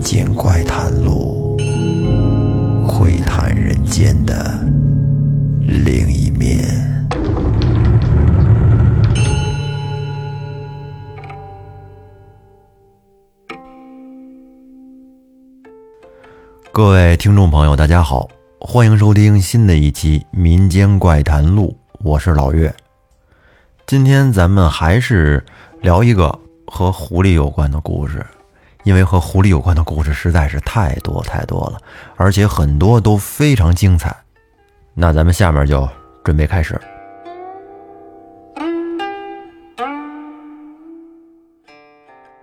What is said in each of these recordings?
民间怪谈录，窥探人间的另一面。各位听众朋友，大家好，欢迎收听新的一期《民间怪谈录》，我是老岳。今天咱们还是聊一个和狐狸有关的故事，因为和狐狸有关的故事实在是太多太多了，而且很多都非常精彩。那咱们下面就准备开始。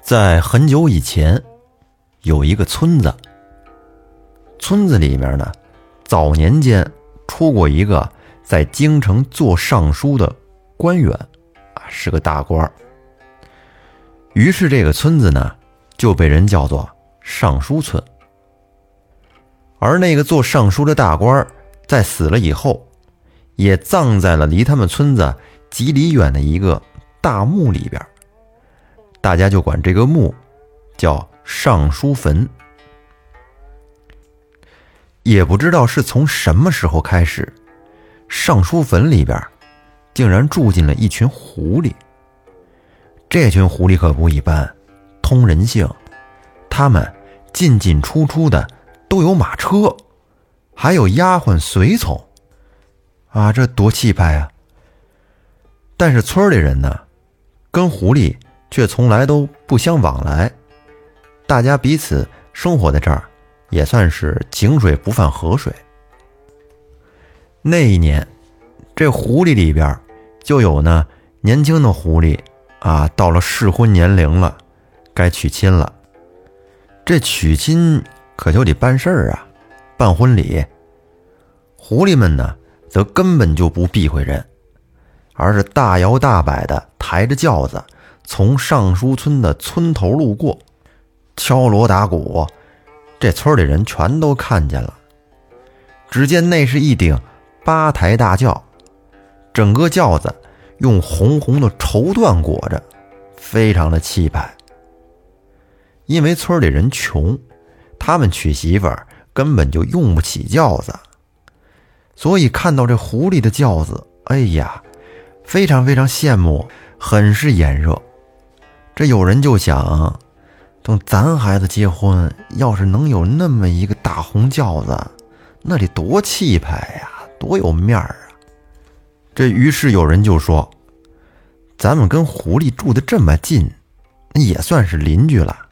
在很久以前，有一个村子，村子里面呢，早年间出过一个在京城做尚书的官员，啊，是个大官儿。于是这个村子呢，就被人叫做尚书村。而那个做尚书的大官，在死了以后，也葬在了离他们村子几里远的一个大墓里边。大家就管这个墓叫尚书坟。也不知道是从什么时候开始，尚书坟里边竟然住进了一群狐狸。这群狐狸可不一般，通人性，他们进进出出的都有马车，还有丫鬟随从，啊，这多气派啊！但是村里人呢，跟狐狸却从来都不相往来，大家彼此生活在这儿，也算是井水不犯河水。那一年，这狐狸里边就有呢年轻的狐狸啊，到了适婚年龄了，该娶亲了。这娶亲可就得办事儿啊，办婚礼。狐狸们呢，则根本就不避讳人，而是大摇大摆的抬着轿子。从尚书村的村头路过，敲锣打鼓，这村里人全都看见了。只见那是一顶八抬大轿，整个轿子用红红的绸缎裹着，非常的气派。因为村里人穷，他们娶媳妇儿根本就用不起轿子，所以看到这狐狸的轿子，哎呀，非常非常羡慕，很是眼热。这有人就想，等咱孩子结婚，要是能有那么一个大红轿子，那得多气派呀，多有面儿啊！这于是有人就说：“咱们跟狐狸住的这么近，那也算是邻居了。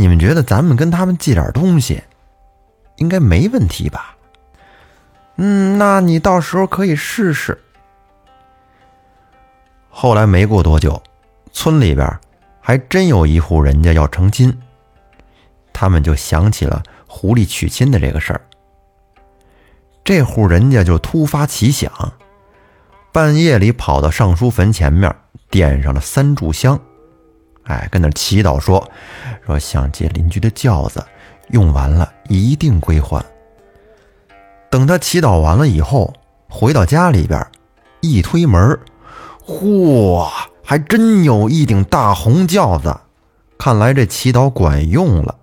你们觉得咱们跟他们借点东西，应该没问题吧？”嗯，那你到时候可以试试。后来没过多久。村里边还真有一户人家要成亲，他们就想起了狐狸娶亲的这个事儿。这户人家就突发奇想，半夜里跑到尚书坟前面，点上了三炷香，哎，跟那祈祷说：“说想借邻居的轿子，用完了一定归还。”等他祈祷完了以后，回到家里边，一推门，嚯！还真有一顶大红轿子，看来这祈祷管用了。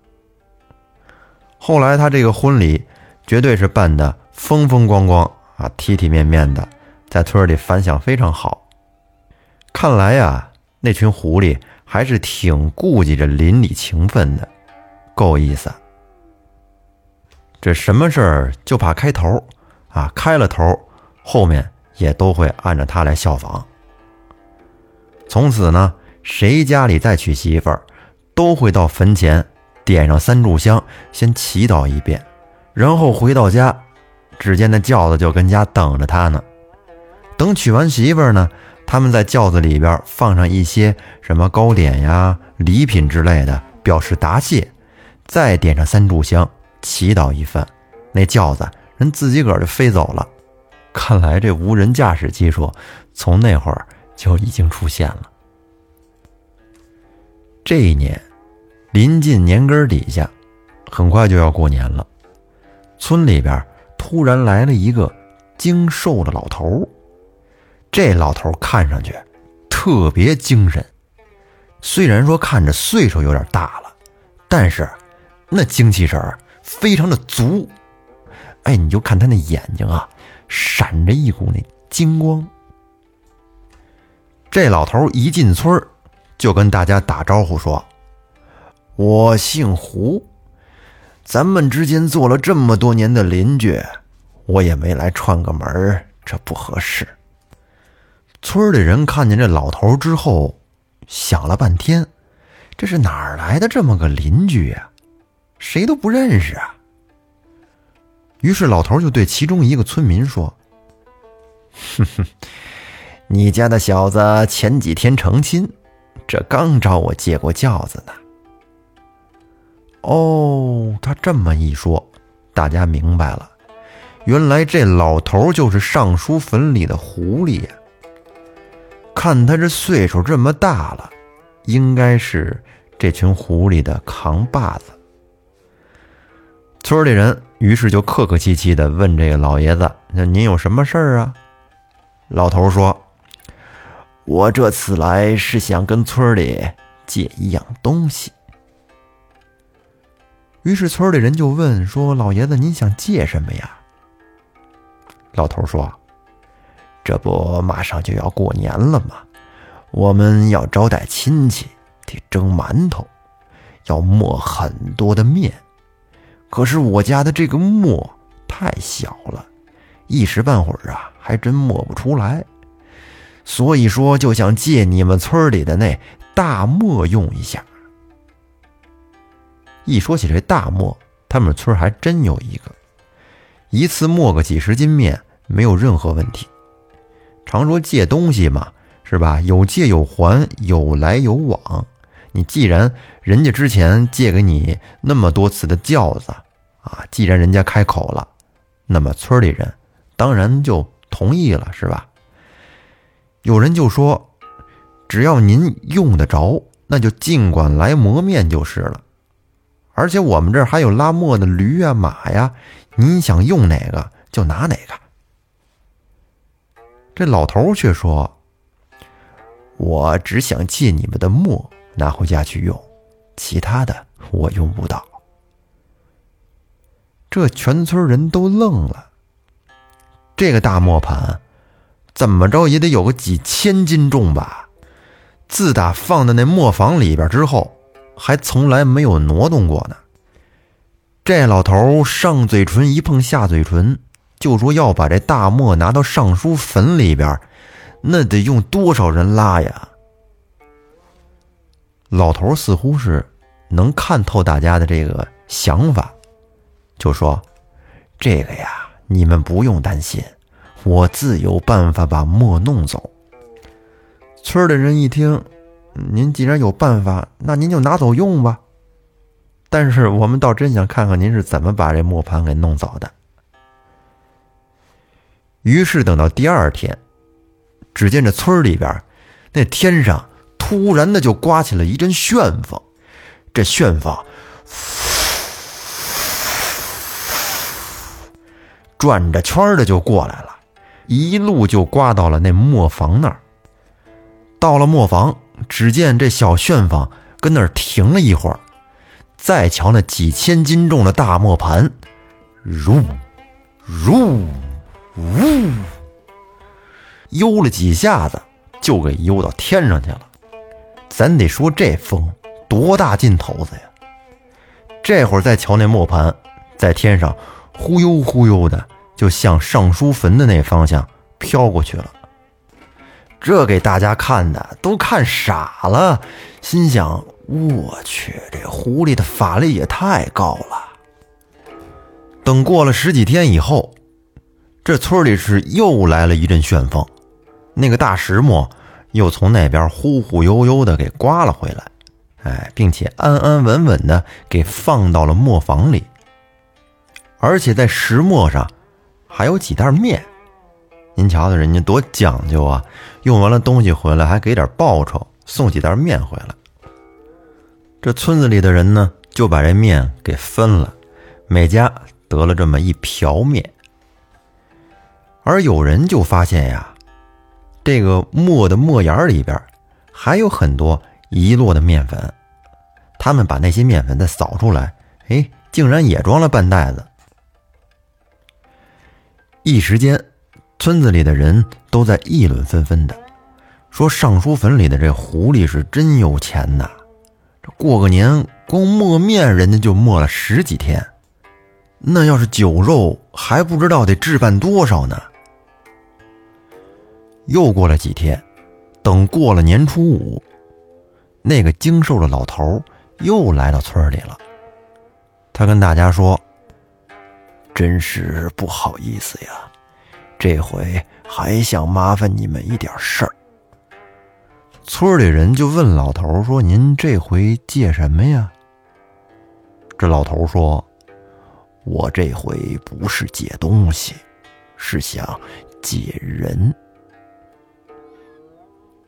后来他这个婚礼绝对是办的风风光光啊，体体面面的，在村里反响非常好。看来呀，那群狐狸还是挺顾及着邻里情分的，够意思。这什么事儿就怕开头啊，开了头，后面也都会按照他来效仿。从此呢，谁家里再娶媳妇儿，都会到坟前点上三炷香，先祈祷一遍，然后回到家，只见那轿子就跟家等着他呢。等娶完媳妇儿呢，他们在轿子里边放上一些什么糕点呀、礼品之类的，表示答谢，再点上三炷香，祈祷一番，那轿子人自己个儿就飞走了。看来这无人驾驶技术从那会儿。就已经出现了。这一年，临近年根底下，很快就要过年了。村里边突然来了一个精瘦的老头儿这老头看上去特别精神，虽然说看着岁数有点大了，但是那精气神非常的足。哎，你就看他那眼睛啊，闪着一股那金光。这老头一进村，就跟大家打招呼说：“我姓胡，咱们之间做了这么多年的邻居，我也没来串个门，这不合适。”村里人看见这老头之后，想了半天，这是哪儿来的这么个邻居呀？谁都不认识啊。于是老头就对其中一个村民说：“哼哼，你家的小子前几天成亲，这刚找我借过轿子呢。”哦，他这么一说，大家明白了，原来这老头就是尚书坟里的狐狸呀。看他这岁数这么大了，应该是这群狐狸的扛把子。村里人于是就客客气气的问这个老爷子：“那您有什么事儿啊？”老头说：“我这次来是想跟村里借一样东西。”于是村里人就问说：“老爷子，您想借什么呀？”老头说：“这不马上就要过年了吗？我们要招待亲戚，得蒸馒头，要磨很多的面。”可是我家的这个磨太小了，一时半会儿啊，还真磨不出来。所以说，就想借你们村里的那大磨用一下。一说起这大磨，他们村还真有一个，一次磨个几十斤面，没有任何问题。常说借东西嘛，是吧？有借有还，有来有往。你既然人家之前借给你那么多次的轿子，啊，既然人家开口了，那么村里人当然就同意了，是吧？有人就说，只要您用得着，那就尽管来磨面就是了。而且我们这儿还有拉磨的驴啊、马呀，您想用哪个就拿哪个。这老头却说：“我只想借你们的磨。”拿回家去用，其他的我用不到。这全村人都愣了。这个大磨盘，怎么着也得有个几千斤重吧？自打放在那磨坊里边之后，还从来没有挪动过呢。这老头上嘴唇一碰下嘴唇，就说要把这大磨拿到尚书坟里边，那得用多少人拉呀？老头似乎是能看透大家的这个想法，就说：“这个呀，你们不用担心，我自有办法把墨弄走。”村里人一听，您既然有办法，那您就拿走用吧。但是我们倒真想看看您是怎么把这磨盘给弄走的。于是等到第二天，只见这村里边那天上。突然的就刮起了一阵旋风，这旋风转着圈的就过来了，一路就刮到了那磨坊那儿。到了磨坊，只见这小旋风跟那儿停了一会儿，再瞧那几千斤重的大磨盘，如如呜，悠了几下子，就给悠到天上去了。咱得说这风多大劲头子呀！这会儿再瞧那磨盘，在天上忽悠忽悠的，就向尚书坟的那方向飘过去了。这给大家看的都看傻了，心想：我去，这狐狸的法力也太高了。等过了十几天以后，这村里是又来了一阵旋风，那个大石磨。又从那边忽忽悠悠的给刮了回来，哎，并且安安稳稳的给放到了磨坊里，而且在石磨上还有几袋面。您瞧瞧人家多讲究啊！用完了东西回来还给点报酬，送几袋面回来。这村子里的人呢，就把这面给分了，每家得了这么一瓢面。而有人就发现呀。这个磨的磨眼里边还有很多遗落的面粉，他们把那些面粉再扫出来，哎，竟然也装了半袋子。一时间，村子里的人都在议论纷纷的，说尚书坟里的这狐狸是真有钱呐！这过个年，光磨面人家就磨了十几天，那要是酒肉，还不知道得置办多少呢。又过了几天，等过了年初五，那个精瘦的老头又来到村里了。他跟大家说。真是不好意思呀，这回还想麻烦你们一点事儿。村里人就问老头说：“您这回借什么呀？”这老头说：“我这回不是借东西，是想借人。”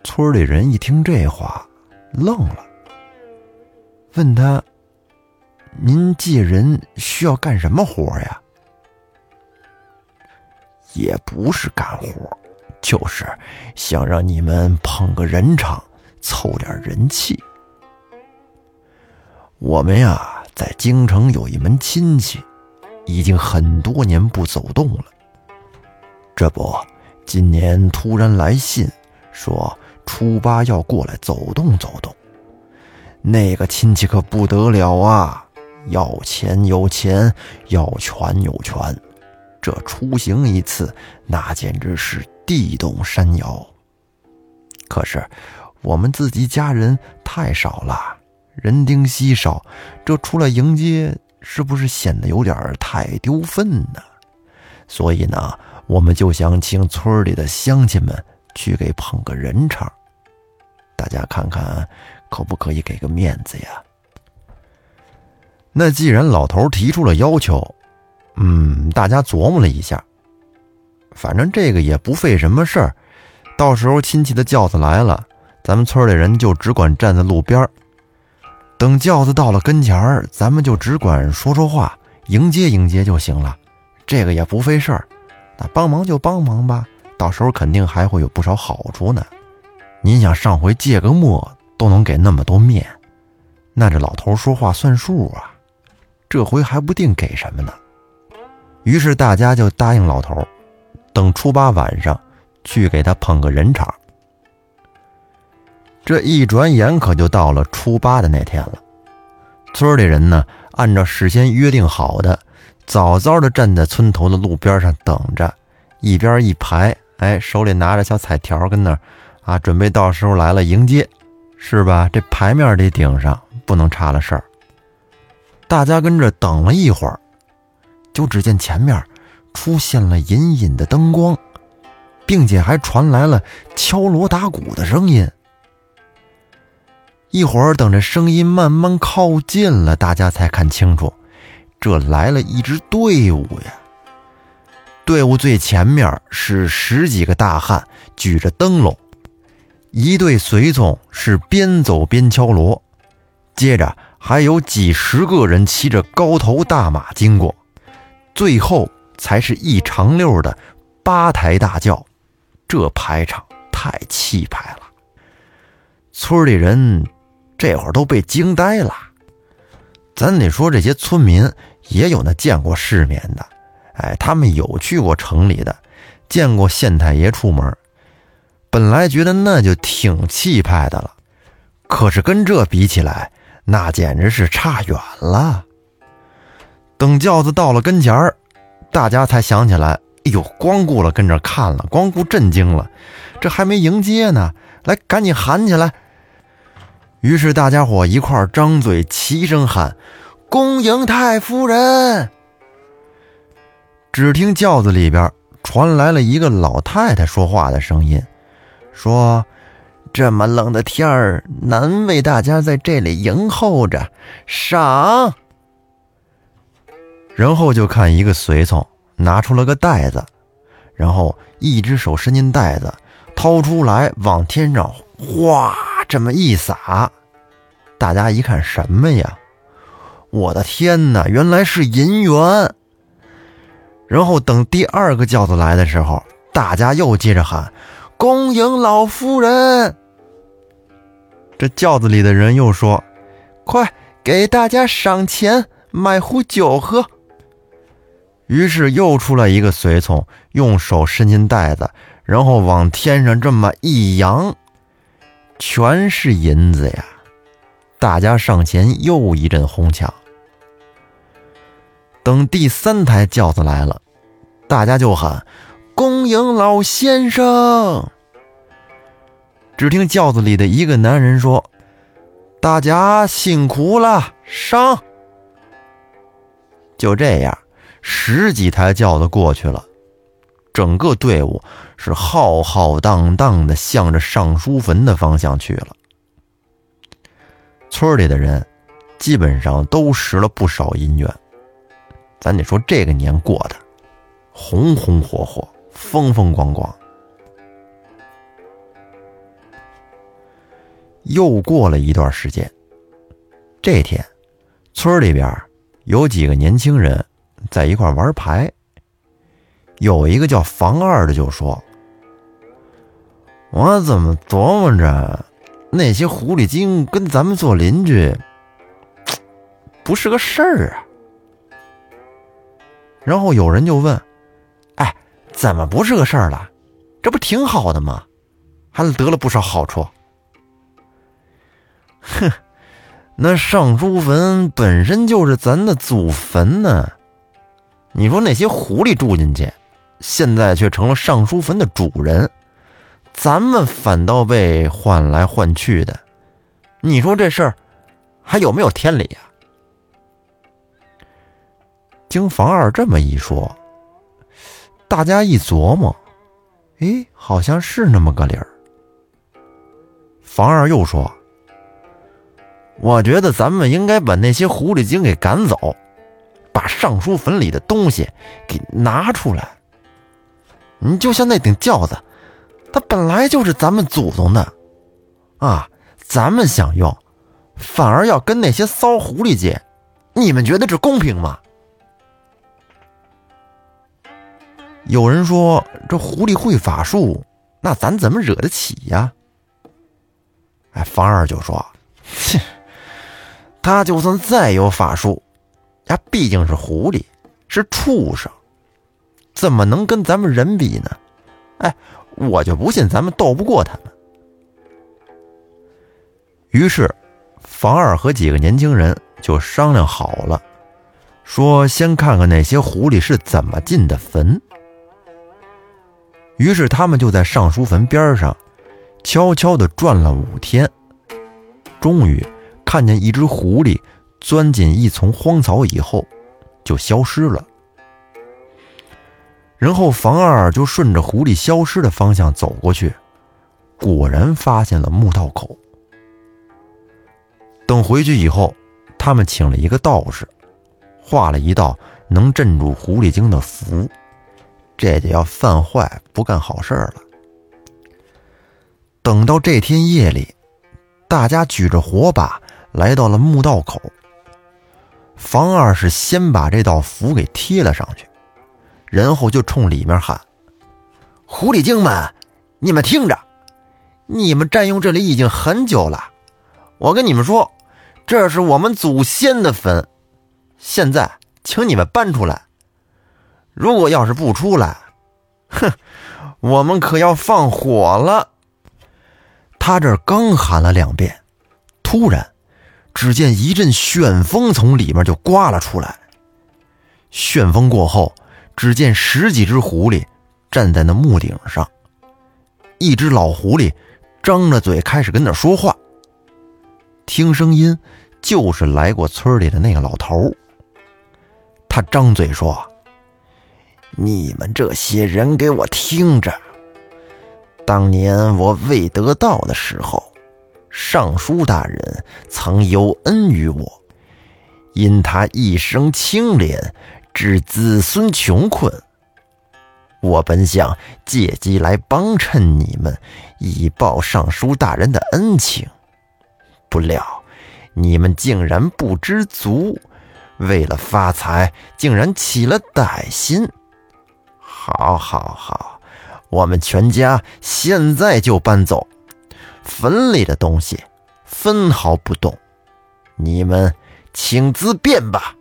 村里人一听这话，愣了，问他：“您借人需要干什么活呀？”也不是干活，就是想让你们捧个人场，凑点人气。我们呀，在京城有一门亲戚，已经很多年不走动了。这不，今年突然来信，说初八要过来走动走动。那个亲戚可不得了啊，要钱有钱，要权有权。这出行一次，那简直是地动山摇。可是我们自己家人太少了，人丁稀少，这出来迎接，是不是显得有点太丢份呢？所以呢，我们就想请村里的乡亲们去给捧个人场，大家看看可不可以给个面子呀？那既然老头提出了要求。嗯，大家琢磨了一下，反正这个也不费什么事儿。到时候亲戚的轿子来了，咱们村里人就只管站在路边等轿子到了跟前儿，咱们就只管说说话，迎接迎接就行了。这个也不费事儿，那帮忙就帮忙吧。到时候肯定还会有不少好处呢。您想上回借个墨都能给那么多面，那这老头说话算数啊，这回还不定给什么呢。于是大家就答应老头，等初八晚上去给他捧个人场。这一转眼可就到了初八的那天了。村里人呢，按照事先约定好的，早早的站在村头的路边上等着，一边一排，哎，手里拿着小彩条，跟那啊，准备到时候来了迎接，是吧？这牌面得顶上，不能差了事儿。大家跟着等了一会儿。就只见前面出现了隐隐的灯光，并且还传来了敲锣打鼓的声音。一会儿等这声音慢慢靠近了，大家才看清楚，这来了一支队伍呀。队伍最前面是十几个大汉举着灯笼，一队随从是边走边敲锣，接着还有几十个人骑着高头大马经过。最后才是一长溜的八抬大轿，这排场太气派了。村里人这会儿都被惊呆了。咱得说，这些村民也有那见过世面的，哎，他们有去过城里的，见过县太爷出门，本来觉得那就挺气派的了，可是跟这比起来，那简直是差远了。等轿子到了跟前儿，大家才想起来，哎呦，光顾了跟着看了，光顾震惊了，这还没迎接呢，来，赶紧喊起来。于是大家伙一块张嘴齐声喊：“恭迎太夫人！”只听轿子里边传来了一个老太太说话的声音，说：“这么冷的天儿，难为大家在这里迎候着，赏。”然后就看一个随从拿出了个袋子，然后一只手伸进袋子，掏出来往天上哗这么一撒，大家一看什么呀？我的天哪，原来是银元！然后等第二个轿子来的时候，大家又接着喊：“恭迎老夫人！”这轿子里的人又说：“快给大家赏钱！”买壶酒喝。”于是又出来一个随从，用手伸进袋子，然后往天上这么一扬，全是银子呀！大家上前又一阵哄抢。等第三台轿子来了，大家就喊：“恭迎老先生！”只听轿子里的一个男人说：“大家辛苦了，上！”就这样。十几台轿子过去了，整个队伍是浩浩荡荡的向着上书坟的方向去了。村里的人基本上都拾了不少银元，咱得说这个年过的红红火火、风风光光。又过了一段时间，这天，村里边有几个年轻人。在一块玩牌，有一个叫房二的就说：“我怎么琢磨着，那些狐狸精跟咱们做邻居，不是个事儿啊。”然后有人就问：“哎，怎么不是个事儿了？这不挺好的吗？还得了不少好处。”哼，那尚书坟本身就是咱的祖坟呢。你说那些狐狸住进去，现在却成了尚书坟的主人，咱们反倒被换来换去的，你说这事儿还有没有天理呀？经房二这么一说，大家一琢磨，哎，好像是那么个理儿。房二又说：“我觉得咱们应该把那些狐狸精给赶走。”把尚书坟里的东西给拿出来。你就像那顶轿子，它本来就是咱们祖宗的，啊，咱们想用，反而要跟那些骚狐狸借，你们觉得这公平吗？有人说这狐狸会法术，那咱怎么惹得起呀？哎，方二就说：“切，他就算再有法术。”他毕竟是狐狸，是畜生，怎么能跟咱们人比呢？哎，我就不信咱们斗不过他们。于是，房二和几个年轻人就商量好了，说先看看那些狐狸是怎么进的坟。于是，他们就在尚书坟边上悄悄地转了五天，终于看见一只狐狸。钻进一丛荒草以后，就消失了。然后房二就顺着狐狸消失的方向走过去，果然发现了墓道口。等回去以后，他们请了一个道士，画了一道能镇住狐狸精的符，这就要犯坏不干好事了。等到这天夜里，大家举着火把来到了墓道口。房二是先把这道符给贴了上去，然后就冲里面喊：“狐狸精们，你们听着，你们占用这里已经很久了。我跟你们说，这是我们祖先的坟，现在请你们搬出来。如果要是不出来，哼，我们可要放火了。”他这刚喊了两遍，突然。只见一阵旋风从里面就刮了出来。旋风过后，只见十几只狐狸站在那木顶上。一只老狐狸张着嘴开始跟那说话。听声音，就是来过村里的那个老头。他张嘴说：“你们这些人给我听着，当年我未得道的时候。”尚书大人曾有恩于我，因他一生清廉，致子孙穷困。我本想借机来帮衬你们，以报尚书大人的恩情，不料你们竟然不知足，为了发财，竟然起了歹心。好，好，好，我们全家现在就搬走。坟里的东西分毫不动，你们请自便吧。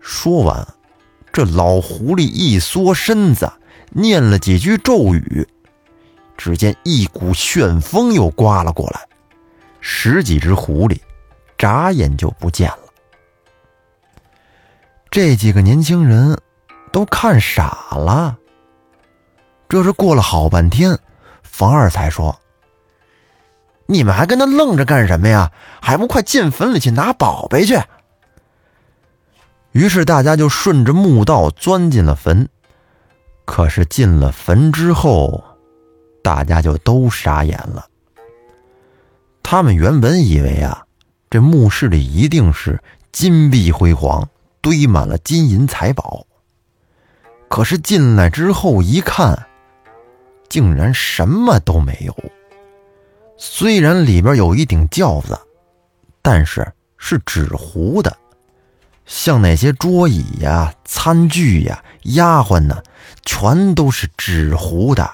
说完，这老狐狸一缩身子，念了几句咒语，只见一股旋风又刮了过来，十几只狐狸眨眼就不见了。这几个年轻人都看傻了。这是过了好半天，房二才说：“你们还跟他愣着干什么呀？还不快进坟里去拿宝贝去！”于是大家就顺着墓道钻进了坟。可是进了坟之后，大家就都傻眼了。他们原本以为啊，这墓室里一定是金碧辉煌。堆满了金银财宝，可是进来之后一看，竟然什么都没有。虽然里边有一顶轿子，但是是纸糊的，像那些桌椅呀、餐具呀、丫鬟呢，全都是纸糊的。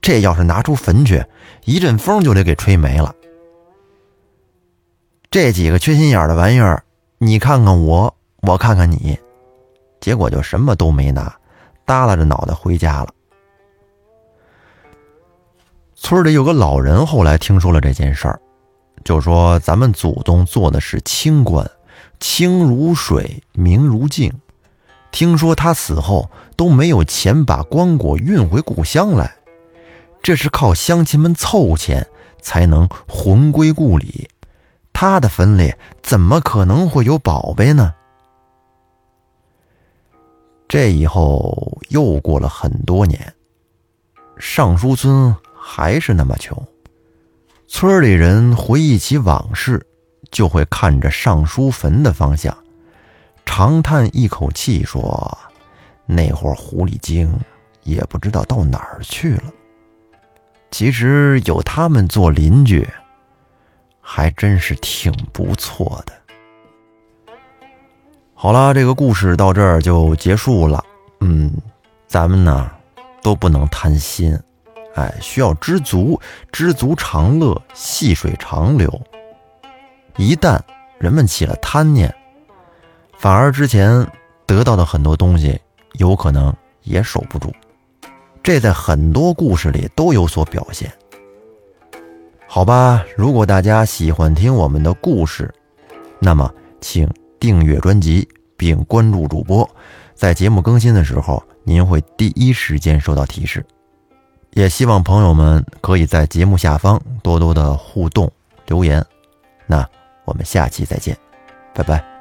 这要是拿出坟去，一阵风就得给吹没了。这几个缺心眼的玩意儿，你看看我。我看看你，结果就什么都没拿，耷拉着脑袋回家了。村里有个老人后来听说了这件事儿，就说咱们祖宗做的是清官，清如水，明如镜。听说他死后都没有钱把棺椁运回故乡来，这是靠乡亲们凑钱才能魂归故里。他的坟里怎么可能会有宝贝呢？这以后又过了很多年，尚书村还是那么穷。村里人回忆起往事，就会看着尚书坟的方向，长叹一口气说：“那会儿狐狸精也不知道到哪儿去了。”其实有他们做邻居，还真是挺不错的。好了，这个故事到这儿就结束了。嗯，咱们呢都不能贪心，哎，需要知足，知足常乐，细水长流。一旦人们起了贪念，反而之前得到的很多东西有可能也守不住。这在很多故事里都有所表现。好吧，如果大家喜欢听我们的故事，那么请。订阅专辑并关注主播，在节目更新的时候，您会第一时间收到提示。也希望朋友们可以在节目下方多多的互动留言。那我们下期再见，拜拜。